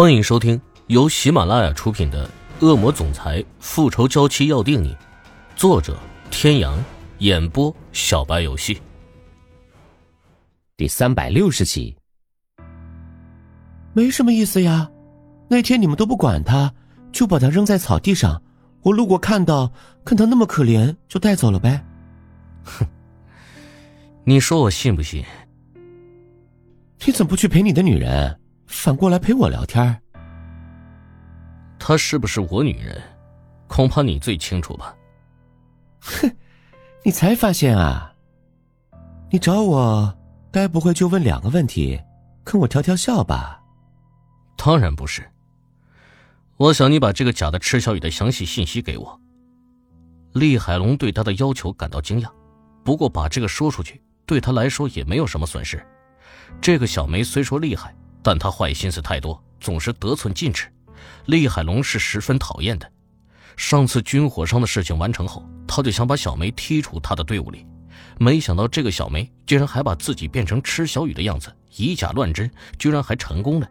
欢迎收听由喜马拉雅出品的《恶魔总裁复仇娇妻要定你》，作者：天阳，演播：小白游戏。第三百六十集。没什么意思呀，那天你们都不管他，就把他扔在草地上。我路过看到，看他那么可怜，就带走了呗。哼，你说我信不信？你怎么不去陪你的女人？反过来陪我聊天她是不是我女人，恐怕你最清楚吧？哼，你才发现啊？你找我，该不会就问两个问题，跟我调调笑吧？当然不是。我想你把这个假的池小雨的详细信息给我。厉海龙对他的要求感到惊讶，不过把这个说出去，对他来说也没有什么损失。这个小梅虽说厉害。但他坏心思太多，总是得寸进尺。厉海龙是十分讨厌的。上次军火商的事情完成后，他就想把小梅踢出他的队伍里。没想到这个小梅竟然还把自己变成吃小雨的样子，以假乱真，居然还成功了。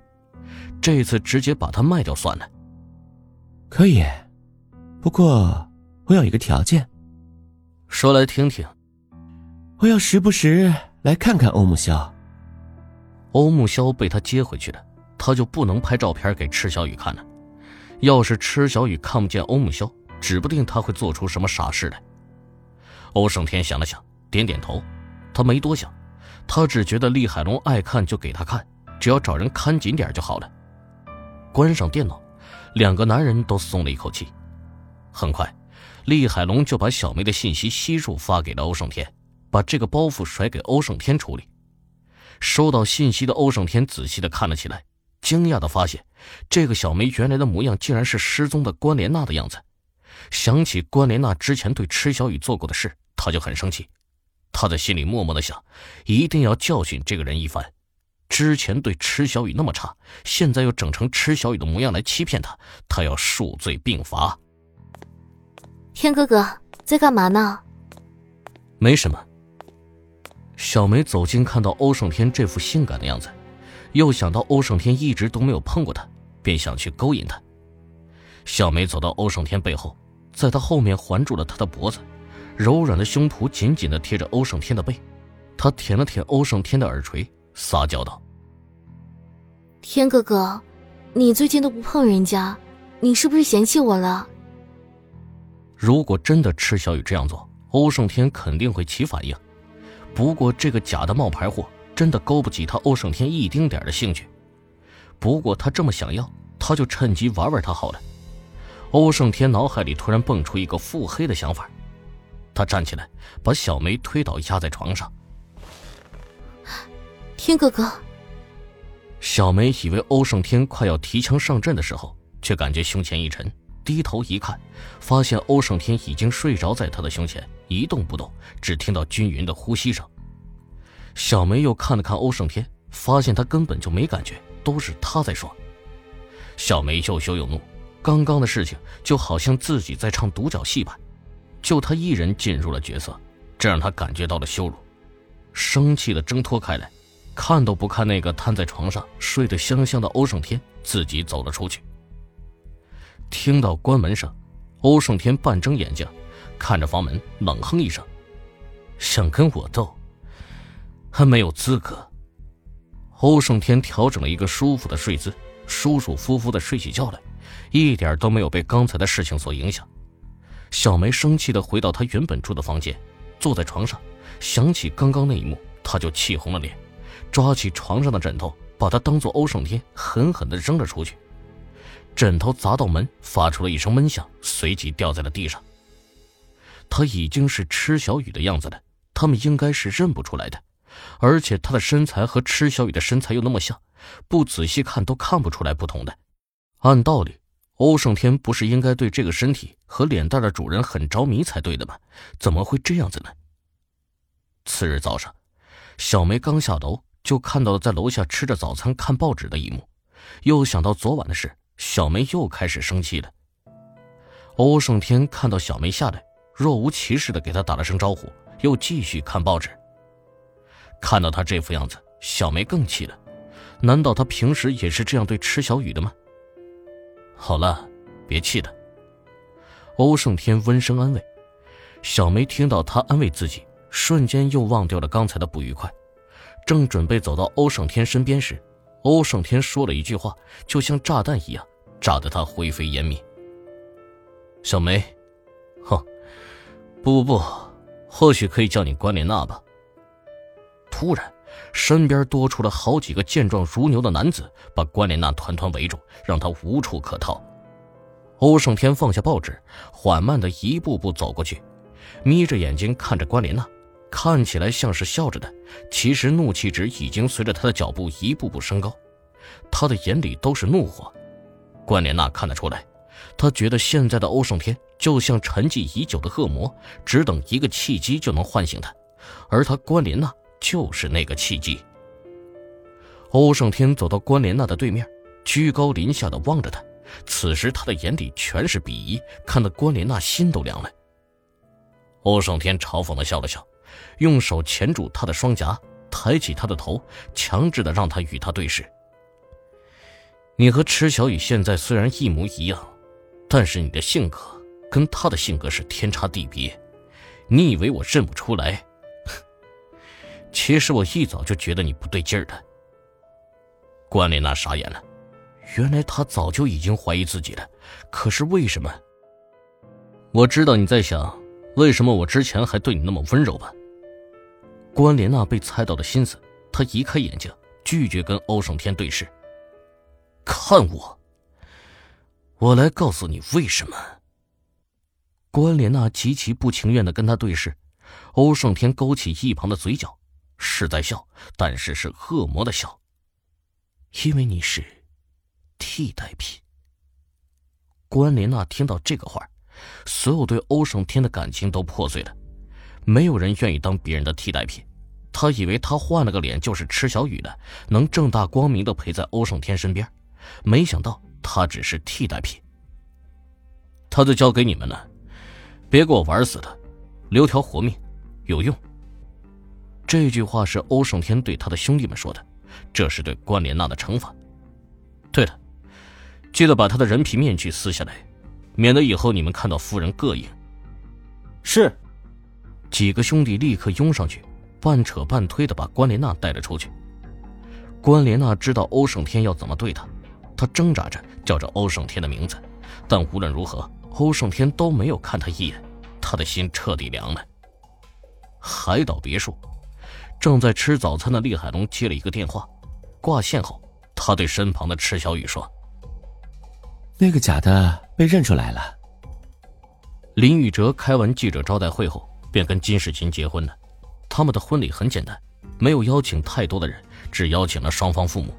这次直接把她卖掉算了。可以，不过我有一个条件。说来听听。我要时不时来看看欧木萧。欧木萧被他接回去的，他就不能拍照片给池小雨看了。要是池小雨看不见欧木萧，指不定他会做出什么傻事来。欧胜天想了想，点点头，他没多想，他只觉得厉海龙爱看就给他看，只要找人看紧点就好了。关上电脑，两个男人都松了一口气。很快，厉海龙就把小梅的信息悉数发给了欧胜天，把这个包袱甩给欧胜天处理。收到信息的欧胜天仔细的看了起来，惊讶的发现，这个小梅原来的模样竟然是失踪的关莲娜的样子。想起关莲娜之前对池小雨做过的事，他就很生气。他在心里默默的想，一定要教训这个人一番。之前对池小雨那么差，现在又整成池小雨的模样来欺骗他，他要数罪并罚。天哥哥在干嘛呢？没什么。小梅走近，看到欧胜天这副性感的样子，又想到欧胜天一直都没有碰过她，便想去勾引他。小梅走到欧胜天背后，在他后面环住了他的脖子，柔软的胸脯紧紧的贴着欧胜天的背。她舔了舔欧胜天的耳垂，撒娇道：“天哥哥，你最近都不碰人家，你是不是嫌弃我了？”如果真的池小雨这样做，欧胜天肯定会起反应。不过，这个假的冒牌货真的勾不起他欧胜天一丁点的兴趣。不过他这么想要，他就趁机玩玩他好了。欧胜天脑海里突然蹦出一个腹黑的想法，他站起来，把小梅推倒，压在床上。天哥哥，小梅以为欧胜天快要提枪上阵的时候，却感觉胸前一沉。低头一看，发现欧胜天已经睡着在他的胸前，一动不动，只听到均匀的呼吸声。小梅又看了看欧胜天，发现他根本就没感觉，都是他在说。小梅又羞又怒，刚刚的事情就好像自己在唱独角戏般，就他一人进入了角色，这让他感觉到了羞辱，生气的挣脱开来，看都不看那个瘫在床上睡得香香的欧胜天，自己走了出去。听到关门声，欧胜天半睁眼睛，看着房门，冷哼一声：“想跟我斗，还没有资格。”欧胜天调整了一个舒服的睡姿，舒舒服服的睡起觉来，一点都没有被刚才的事情所影响。小梅生气的回到她原本住的房间，坐在床上，想起刚刚那一幕，她就气红了脸，抓起床上的枕头，把它当做欧胜天，狠狠的扔了出去。枕头砸到门，发出了一声闷响，随即掉在了地上。他已经是池小雨的样子了，他们应该是认不出来的，而且他的身材和池小雨的身材又那么像，不仔细看都看不出来不同的。按道理，欧胜天不是应该对这个身体和脸蛋的主人很着迷才对的吗？怎么会这样子呢？次日早上，小梅刚下楼，就看到了在楼下吃着早餐、看报纸的一幕，又想到昨晚的事。小梅又开始生气了。欧胜天看到小梅下来，若无其事的给她打了声招呼，又继续看报纸。看到她这副样子，小梅更气了。难道他平时也是这样对池小雨的吗？好了，别气了。欧胜天温声安慰。小梅听到他安慰自己，瞬间又忘掉了刚才的不愉快。正准备走到欧胜天身边时，欧胜天说了一句话，就像炸弹一样，炸得他灰飞烟灭。小梅，哼，不不不，或许可以叫你关莲娜吧。突然，身边多出了好几个健壮如牛的男子，把关莲娜团团围住，让她无处可逃。欧胜天放下报纸，缓慢的一步步走过去，眯着眼睛看着关莲娜，看起来像是笑着的，其实怒气值已经随着他的脚步一步步升高，他的眼里都是怒火。关莲娜看得出来。他觉得现在的欧胜天就像沉寂已久的恶魔，只等一个契机就能唤醒他，而他关莲娜就是那个契机。欧胜天走到关莲娜的对面，居高临下的望着她，此时他的眼里全是鄙夷，看得关莲娜心都凉了。欧胜天嘲讽的笑了笑，用手钳住她的双颊，抬起她的头，强制的让她与他对视。你和池小雨现在虽然一模一样。但是你的性格跟他的性格是天差地别，你以为我认不出来？其实我一早就觉得你不对劲儿的。关丽娜傻眼了，原来他早就已经怀疑自己了，可是为什么？我知道你在想，为什么我之前还对你那么温柔吧？关莲娜被猜到了心思，她移开眼睛，拒绝跟欧胜天对视。看我。我来告诉你为什么。关莲娜极其不情愿的跟他对视，欧胜天勾起一旁的嘴角，是在笑，但是是恶魔的笑。因为你是替代品。关莲娜听到这个话，所有对欧胜天的感情都破碎了，没有人愿意当别人的替代品。他以为他换了个脸就是池小雨的，能正大光明的陪在欧胜天身边，没想到。他只是替代品，他就交给你们了，别给我玩死他，留条活命，有用。这句话是欧胜天对他的兄弟们说的，这是对关莲娜的惩罚。对了，记得把他的人皮面具撕下来，免得以后你们看到夫人膈应。是，几个兄弟立刻拥上去，半扯半推的把关莲娜带了出去。关莲娜知道欧胜天要怎么对她，她挣扎着叫着欧胜天的名字，但无论如何，欧胜天都没有看他一眼，他的心彻底凉了。海岛别墅，正在吃早餐的厉海龙接了一个电话，挂线后，他对身旁的池小雨说：“那个假的被认出来了。”林宇哲开完记者招待会后，便跟金世琴结婚了。他们的婚礼很简单，没有邀请太多的人，只邀请了双方父母。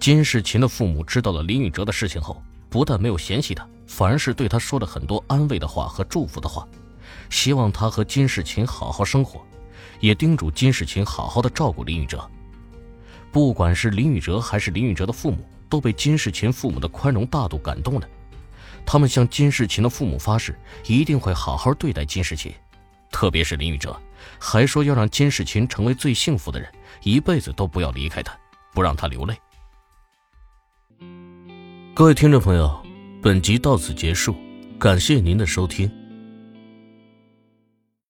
金世琴的父母知道了林宇哲的事情后，不但没有嫌弃他，反而是对他说了很多安慰的话和祝福的话，希望他和金世琴好好生活，也叮嘱金世琴好好的照顾林宇哲。不管是林宇哲还是林宇哲的父母，都被金世琴父母的宽容大度感动了。他们向金世琴的父母发誓，一定会好好对待金世琴，特别是林宇哲，还说要让金世琴成为最幸福的人，一辈子都不要离开他，不让他流泪。各位听众朋友，本集到此结束，感谢您的收听。